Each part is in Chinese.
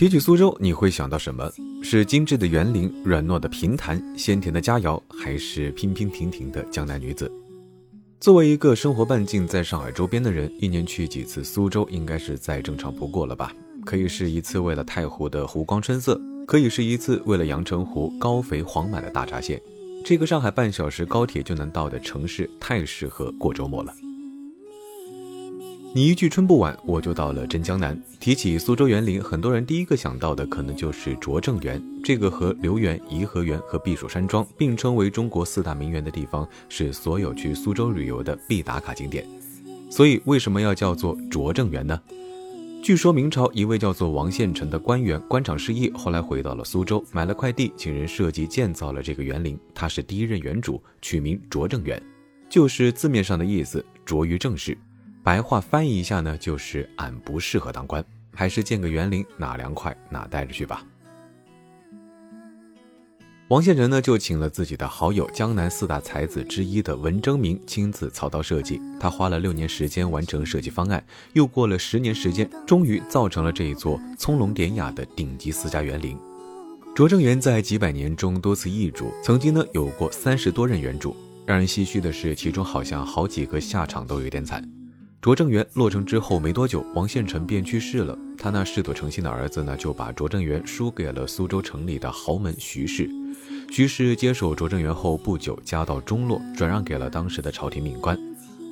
提起苏州，你会想到什么？是精致的园林、软糯的平潭、鲜甜的佳肴，还是娉娉婷婷的江南女子？作为一个生活半径在上海周边的人，一年去几次苏州，应该是再正常不过了吧？可以是一次为了太湖的湖光春色，可以是一次为了阳澄湖高肥黄满的大闸蟹。这个上海半小时高铁就能到的城市，太适合过周末了。你一句春不晚，我就到了真江南。提起苏州园林，很多人第一个想到的可能就是拙政园。这个和留园、颐和园和避暑山庄并称为中国四大名园的地方，是所有去苏州旅游的必打卡景点。所以，为什么要叫做拙政园呢？据说明朝一位叫做王献臣的官员官场失意，后来回到了苏州，买了块地，请人设计建造了这个园林。他是第一任园主，取名拙政园，就是字面上的意思，拙于政事。白话翻译一下呢，就是俺不适合当官，还是建个园林，哪凉快哪待着去吧。王献臣呢，就请了自己的好友，江南四大才子之一的文征明亲自操刀设计。他花了六年时间完成设计方案，又过了十年时间，终于造成了这一座葱茏典雅的顶级私家园林。拙政园在几百年中多次易主，曾经呢有过三十多任园主。让人唏嘘的是，其中好像好几个下场都有点惨。拙政园落成之后没多久，王献臣便去世了。他那嗜赌成性的儿子呢，就把拙政园输给了苏州城里的豪门徐氏。徐氏接手拙政园后不久，家道中落，转让给了当时的朝廷命官。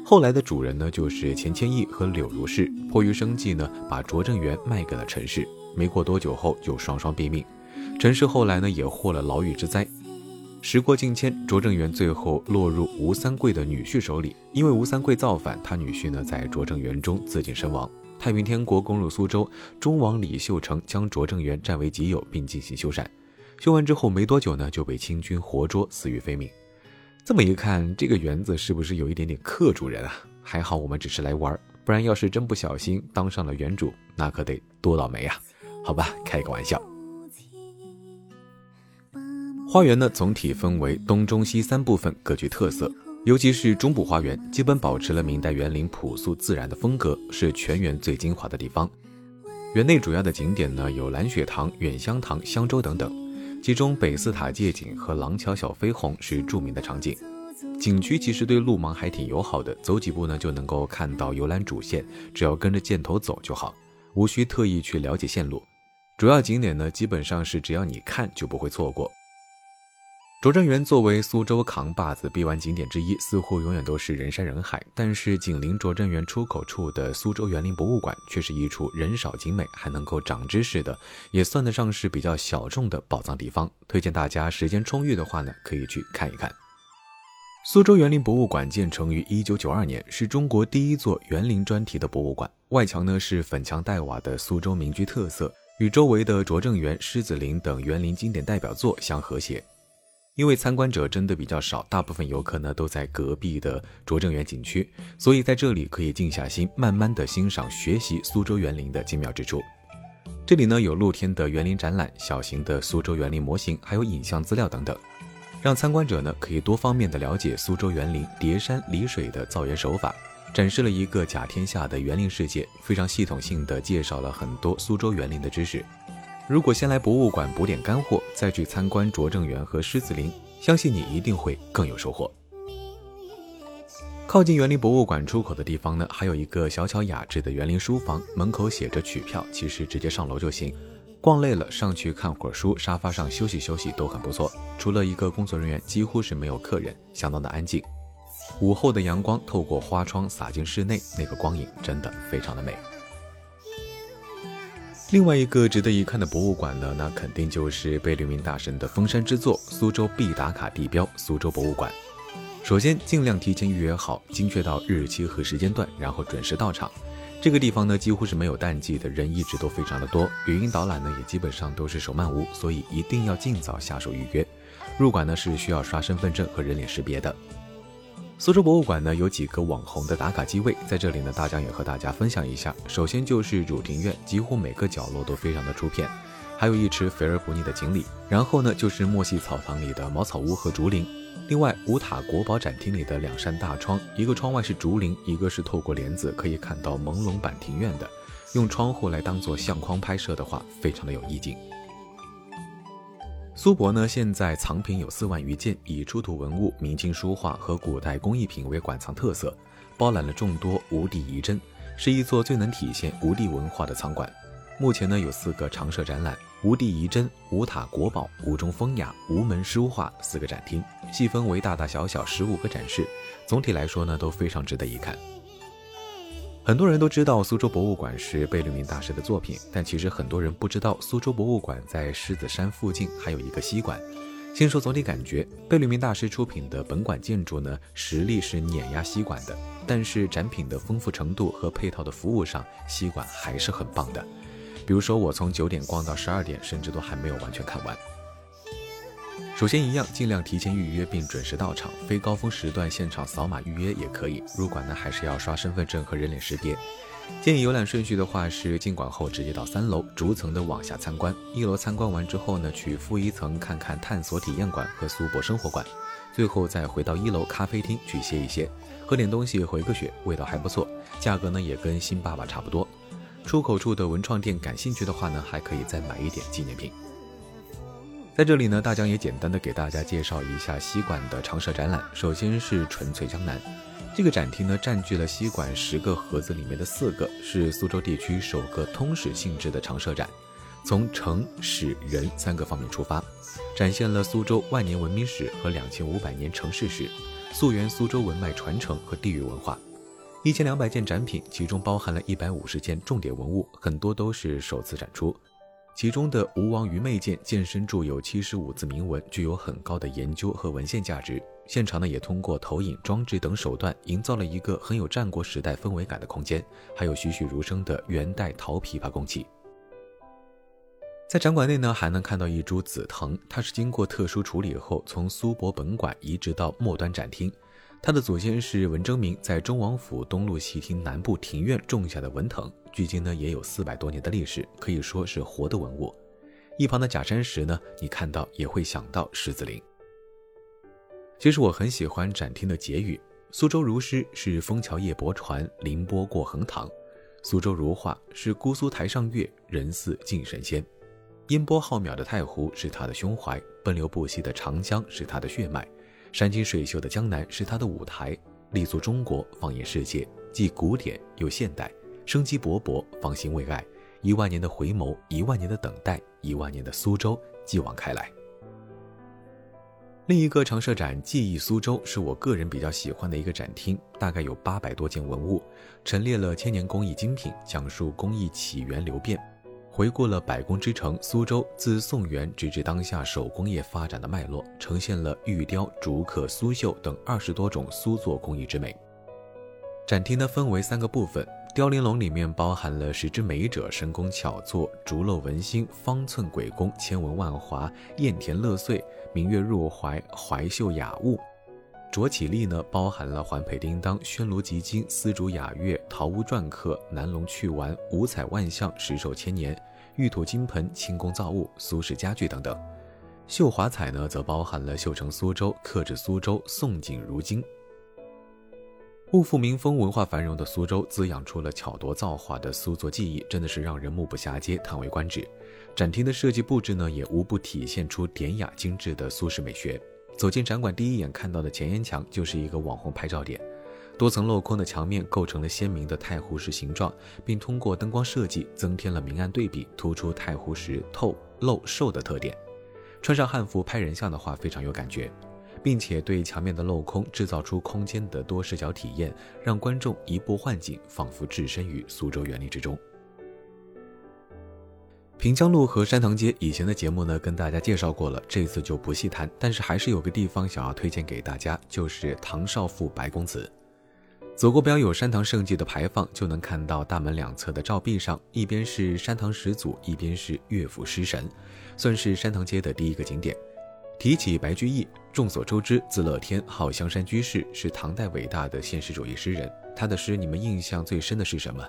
后来的主人呢，就是钱谦益和柳如是。迫于生计呢，把拙政园卖给了陈氏。没过多久后，就双双毙命。陈氏后来呢，也获了牢狱之灾。时过境迁，拙政园最后落入吴三桂的女婿手里。因为吴三桂造反，他女婿呢在拙政园中自尽身亡。太平天国攻入苏州，忠王李秀成将拙政园占为己有，并进行修缮。修完之后没多久呢，就被清军活捉，死于非命。这么一看，这个园子是不是有一点点克主人啊？还好我们只是来玩，不然要是真不小心当上了园主，那可得多倒霉啊！好吧，开个玩笑。花园呢，总体分为东、中、西三部分，各具特色。尤其是中部花园，基本保持了明代园林朴素自然的风格，是全园最精华的地方。园内主要的景点呢，有蓝雪堂、远香堂、香洲等等。其中北寺塔借景和廊桥小飞鸿是著名的场景。景区其实对路盲还挺友好的，走几步呢就能够看到游览主线，只要跟着箭头走就好，无需特意去了解线路。主要景点呢，基本上是只要你看就不会错过。拙政园作为苏州扛把子必玩景点之一，似乎永远都是人山人海。但是紧邻拙政园出口处的苏州园林博物馆，却是一处人少景美还能够长知识的，也算得上是比较小众的宝藏地方。推荐大家时间充裕的话呢，可以去看一看。苏州园林博物馆建成于一九九二年，是中国第一座园林专题的博物馆。外墙呢是粉墙黛瓦的苏州民居特色，与周围的拙政园、狮子林等园林经典代表作相和谐。因为参观者真的比较少，大部分游客呢都在隔壁的拙政园景区，所以在这里可以静下心，慢慢的欣赏、学习苏州园林的精妙之处。这里呢有露天的园林展览、小型的苏州园林模型，还有影像资料等等，让参观者呢可以多方面的了解苏州园林叠山离水的造园手法，展示了一个甲天下的园林世界，非常系统性的介绍了很多苏州园林的知识。如果先来博物馆补点干货，再去参观拙政园和狮子林，相信你一定会更有收获。靠近园林博物馆出口的地方呢，还有一个小巧雅致的园林书房，门口写着取票，其实直接上楼就行。逛累了上去看会儿书，沙发上休息休息都很不错。除了一个工作人员，几乎是没有客人，相当的安静。午后的阳光透过花窗洒进室内，那个光影真的非常的美。另外一个值得一看的博物馆呢，那肯定就是贝聿铭大神的封山之作——苏州必打卡地标苏州博物馆。首先，尽量提前预约好，精确到日期和时间段，然后准时到场。这个地方呢，几乎是没有淡季的，人一直都非常的多。语音导览呢，也基本上都是手慢无，所以一定要尽早下手预约。入馆呢是需要刷身份证和人脸识别的。苏州博物馆呢有几个网红的打卡机位，在这里呢，大江也和大家分享一下。首先就是主庭院，几乎每个角落都非常的出片，还有一池肥而不腻的锦鲤。然后呢就是莫系草堂里的茅草屋和竹林，另外，五塔国宝展厅里的两扇大窗，一个窗外是竹林，一个是透过帘子可以看到朦胧版庭院的。用窗户来当做相框拍摄的话，非常的有意境。苏博呢，现在藏品有四万余件，以出土文物、明清书画和古代工艺品为馆藏特色，包揽了众多吴地遗珍，是一座最能体现吴地文化的藏馆。目前呢，有四个常设展览。吴地遗珍、吴塔国宝、吴中风雅、吴门书画四个展厅，细分为大大小小十五个展示，总体来说呢都非常值得一看。很多人都知道苏州博物馆是贝聿铭大师的作品，但其实很多人不知道苏州博物馆在狮子山附近还有一个西馆。先说总体感觉，贝聿铭大师出品的本馆建筑呢，实力是碾压西馆的，但是展品的丰富程度和配套的服务上，西馆还是很棒的。比如说，我从九点逛到十二点，甚至都还没有完全看完。首先，一样尽量提前预约并准时到场，非高峰时段现场扫码预约也可以。入馆呢，还是要刷身份证和人脸识别。建议游览顺序的话是进馆后直接到三楼，逐层的往下参观。一楼参观完之后呢，去负一层看看探索体验馆和苏博生活馆，最后再回到一楼咖啡厅去歇一歇，喝点东西回个血，味道还不错，价格呢也跟新爸爸差不多。出口处的文创店，感兴趣的话呢，还可以再买一点纪念品。在这里呢，大江也简单的给大家介绍一下西馆的常设展览。首先是纯粹江南，这个展厅呢占据了西馆十个盒子里面的四个，是苏州地区首个通史性质的常设展，从城、史、人三个方面出发，展现了苏州万年文明史和两千五百年城市史，溯源苏州文脉传承和地域文化。一千两百件展品，其中包含了一百五十件重点文物，很多都是首次展出。其中的吴王愚昧剑剑身铸有七十五字铭文，具有很高的研究和文献价值。现场呢，也通过投影、装置等手段，营造了一个很有战国时代氛围感的空间，还有栩栩如生的元代陶琵琶工器。在展馆内呢，还能看到一株紫藤，它是经过特殊处理后，从苏博本馆移植到末端展厅。他的祖先是文征明在中王府东路戏厅南部庭院种下的文藤，距今呢也有四百多年的历史，可以说是活的文物。一旁的假山石呢，你看到也会想到狮子林。其实我很喜欢展厅的结语：苏州如诗是枫桥夜泊船，凌波过横塘；苏州如画是姑苏台上月，人似近神仙；烟波浩渺的太湖是他的胸怀，奔流不息的长江是他的血脉。山清水秀的江南是他的舞台，立足中国，放眼世界，既古典又现代，生机勃勃，方兴未艾。一万年的回眸，一万年的等待，一万年的苏州，继往开来。另一个常设展“记忆苏州”是我个人比较喜欢的一个展厅，大概有八百多件文物，陈列了千年工艺精品，讲述工艺起源流变。回顾了百工之城苏州自宋元直至当下手工业发展的脉络，呈现了玉雕、竹刻、苏绣等二十多种苏作工艺之美。展厅呢分为三个部分，雕玲珑里面包含了十之美者神工巧作、竹镂文心、方寸鬼工、千文万华、艳田乐穗、明月入怀、怀秀雅物；卓绮丽呢包含了环佩叮当、宣罗集金、丝竹雅乐、陶屋篆刻、南龙趣玩、五彩万象、石兽千年。玉土金盆、轻工造物、苏式家具等等，绣华彩呢，则包含了绣成苏州、刻制苏州、宋景如今。物阜民丰、文化繁荣的苏州，滋养出了巧夺造化的苏作技艺，真的是让人目不暇接、叹为观止。展厅的设计布置呢，也无不体现出典雅精致的苏式美学。走进展馆，第一眼看到的前沿墙就是一个网红拍照点。多层镂空的墙面构成了鲜明的太湖石形状，并通过灯光设计增添了明暗对比，突出太湖石透、露、瘦的特点。穿上汉服拍人像的话，非常有感觉，并且对墙面的镂空制造出空间的多视角体验，让观众移步换景，仿佛置身于苏州园林之中。平江路和山塘街以前的节目呢，跟大家介绍过了，这次就不细谈。但是还是有个地方想要推荐给大家，就是唐少傅白公子。走过标有山塘胜迹的牌坊，就能看到大门两侧的照壁上，一边是山塘始祖，一边是乐府诗神，算是山塘街的第一个景点。提起白居易，众所周知，字乐天，号香山居士，是唐代伟大的现实主义诗人。他的诗，你们印象最深的是什么？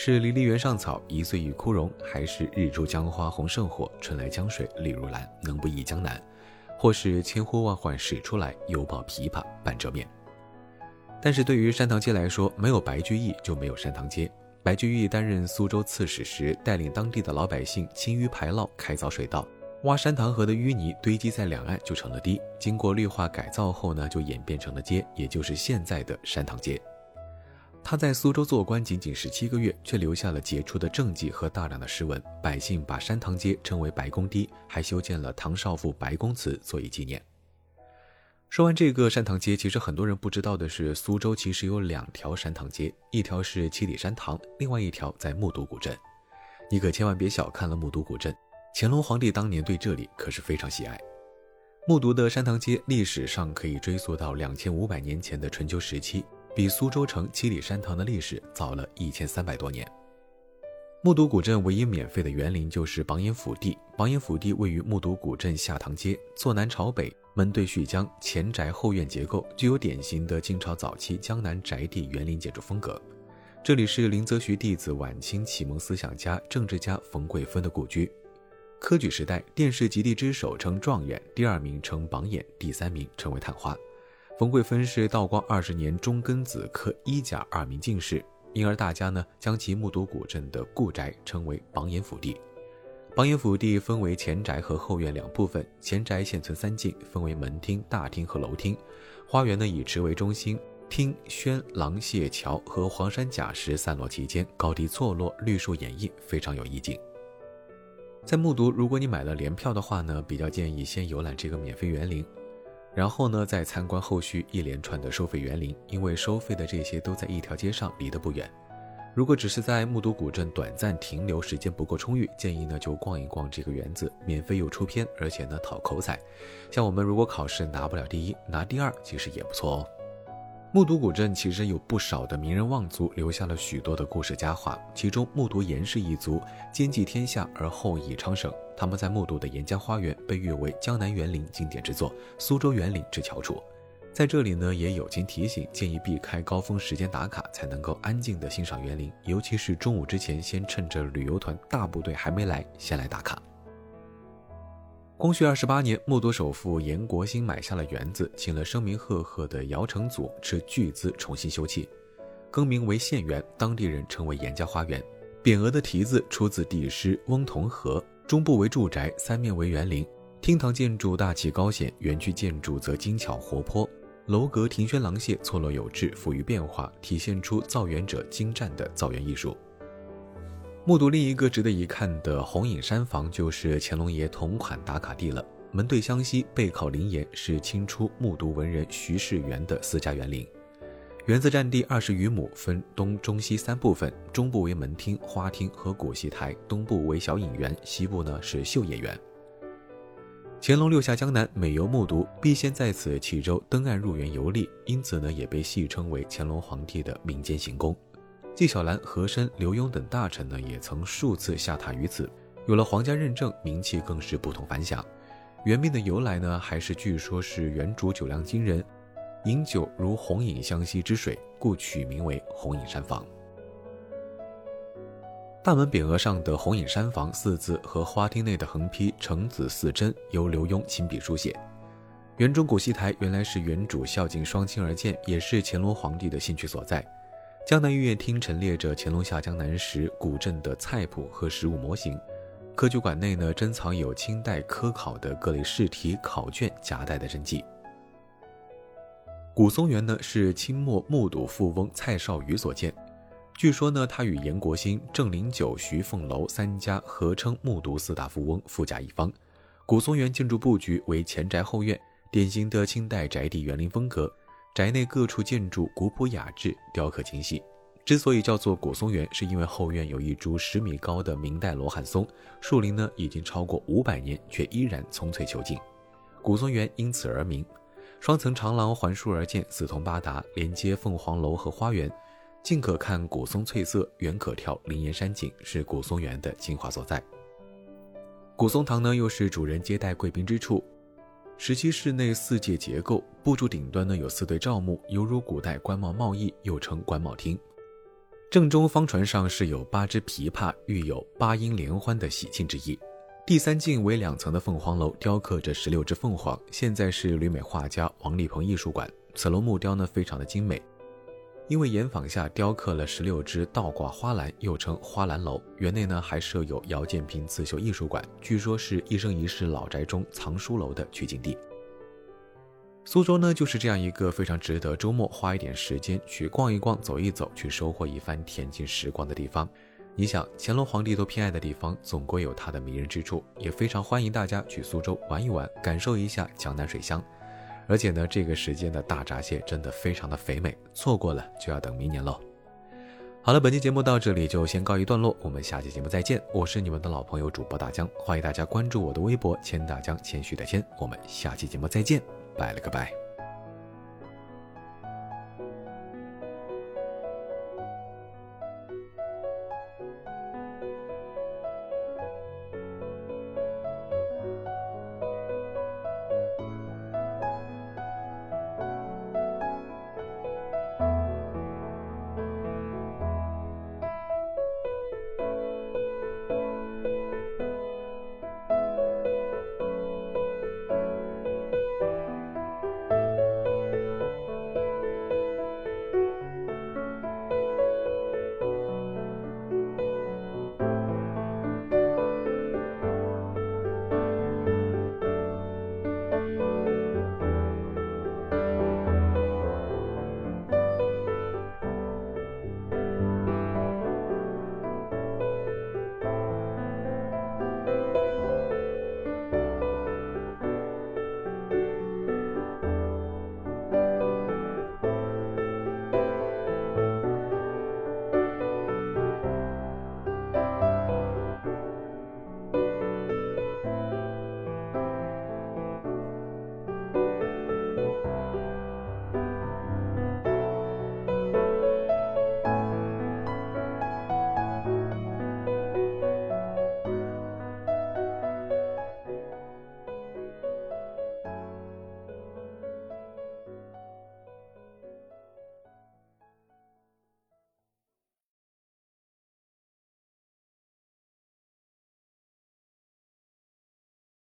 是“离离原上草，一岁一枯荣”，还是“日出江花红胜火，春来江水丽如蓝”？能不忆江南？或是千呼万唤始出来，犹抱琵琶半遮面。但是对于山塘街来说，没有白居易就没有山塘街。白居易担任苏州刺史时，带领当地的老百姓清淤排涝，开凿水道，挖山塘河的淤泥堆积在两岸就成了堤。经过绿化改造后呢，就演变成了街，也就是现在的山塘街。他在苏州做官仅仅十七个月，却留下了杰出的政绩和大量的诗文，百姓把山塘街称为白公堤，还修建了唐少府白公祠作以纪念。说完这个山塘街，其实很多人不知道的是，苏州其实有两条山塘街，一条是七里山塘，另外一条在木渎古镇。你可千万别小看了木渎古镇，乾隆皇帝当年对这里可是非常喜爱。木渎的山塘街历史上可以追溯到两千五百年前的春秋时期，比苏州城七里山塘的历史早了一千三百多年。木渎古镇唯一免费的园林就是榜眼府地，榜眼府地位于木渎古镇下塘街，坐南朝北。门对续江，前宅后院结构具有典型的晋朝早期江南宅地园林建筑风格。这里是林则徐弟子、晚清启蒙思想家、政治家冯桂芬的故居。科举时代，殿试及第之首称状元，第二名称榜眼，第三名称为探花。冯桂芬是道光二十年中庚子科一甲二名进士，因而大家呢将其木渎古镇的故宅称为榜眼府地。榜眼府地分为前宅和后院两部分，前宅现存三进，分为门厅、大厅和楼厅。花园呢以池为中心，厅、轩、廊、榭、桥和黄山假石散落其间，高低错落，绿树掩映，非常有意境。在木渎，如果你买了联票的话呢，比较建议先游览这个免费园林，然后呢再参观后续一连串的收费园林，因为收费的这些都在一条街上，离得不远。如果只是在木渎古镇短暂停留，时间不够充裕，建议呢就逛一逛这个园子，免费又出片，而且呢讨口彩。像我们如果考试拿不了第一，拿第二其实也不错哦。木渎古镇其实有不少的名人望族，留下了许多的故事佳话。其中木渎严氏一族兼济天下而后以昌盛，他们在木渎的沿江花园被誉为江南园林经典之作，苏州园林之翘楚。在这里呢，也友情提醒，建议避开高峰时间打卡，才能够安静的欣赏园林。尤其是中午之前，先趁着旅游团大部队还没来，先来打卡。光绪二十八年，木渎首富严国兴买下了园子，请了声名赫赫的姚承祖斥巨资重新修葺，更名为县园，当地人称为严家花园。匾额的题字出自帝师翁同龢，中部为住宅，三面为园林。厅堂建筑大气高显，园区建筑则精巧活泼。楼阁、亭轩、廊榭错落有致，富于变化，体现出造园者精湛的造园艺术。木渎另一个值得一看的红影山房，就是乾隆爷同款打卡地了。门对湘西，背靠灵岩，是清初木渎文人徐世元的私家园林。园子占地二十余亩，分东、中、西三部分，中部为门厅、花厅和古戏台，东部为小影园，西部呢是秀野园。乾隆六下江南，每游目睹，必先在此启舟登岸入园游历，因此呢，也被戏称为乾隆皇帝的民间行宫。纪晓岚、和珅、刘墉等大臣呢，也曾数次下榻于此，有了皇家认证，名气更是不同凡响。园名的由来呢，还是据说是原主酒量惊人，饮酒如红影湘西之水，故取名为红影山房。大门匾额上的“红影山房”四字和花厅内的横批“橙子四珍”由刘墉亲笔书写。园中古戏台原来是园主孝敬双亲而建，也是乾隆皇帝的兴趣所在。江南御宴厅陈列着乾隆下江南时古镇的菜谱和食物模型。科举馆内呢，珍藏有清代科考的各类试题考卷夹带的真迹。古松园呢，是清末木渎富翁蔡绍宇所建。据说呢，他与严国兴、郑灵九、徐凤楼三家合称木渎四大富翁，富甲一方。古松园建筑布局为前宅后院，典型的清代宅地园林风格。宅内各处建筑古朴雅致，雕刻精细。之所以叫做古松园，是因为后院有一株十米高的明代罗汉松，树龄呢已经超过五百年，却依然葱翠遒劲。古松园因此而名。双层长廊环树而建，四通八达，连接凤凰楼和花园。近可看古松翠色，远可眺灵岩山景，是古松园的精华所在。古松堂呢，又是主人接待贵宾之处。十七室内四界结构，部柱顶端呢有四对赵幕，犹如古代官帽帽翼，又称官帽厅。正中方船上是有八只琵琶，寓有八音联欢的喜庆之意。第三进为两层的凤凰楼，雕刻着十六只凤凰，现在是旅美画家王立鹏艺术馆。此楼木雕呢非常的精美，因为檐坊下雕刻了十六只倒挂花篮，又称花篮楼。园内呢还设有姚建平刺绣艺术馆，据说是一生一世老宅中藏书楼的取景地。苏州呢，就是这样一个非常值得周末花一点时间去逛一逛、走一走，去收获一番恬静时光的地方。你想，乾隆皇帝都偏爱的地方，总归有它的迷人之处，也非常欢迎大家去苏州玩一玩，感受一下江南水乡。而且呢，这个时间的大闸蟹真的非常的肥美，错过了就要等明年喽。好了，本期节目到这里就先告一段落，我们下期节目再见。我是你们的老朋友主播大江，欢迎大家关注我的微博“千大江”，谦虚的谦。我们下期节目再见。拜了个拜。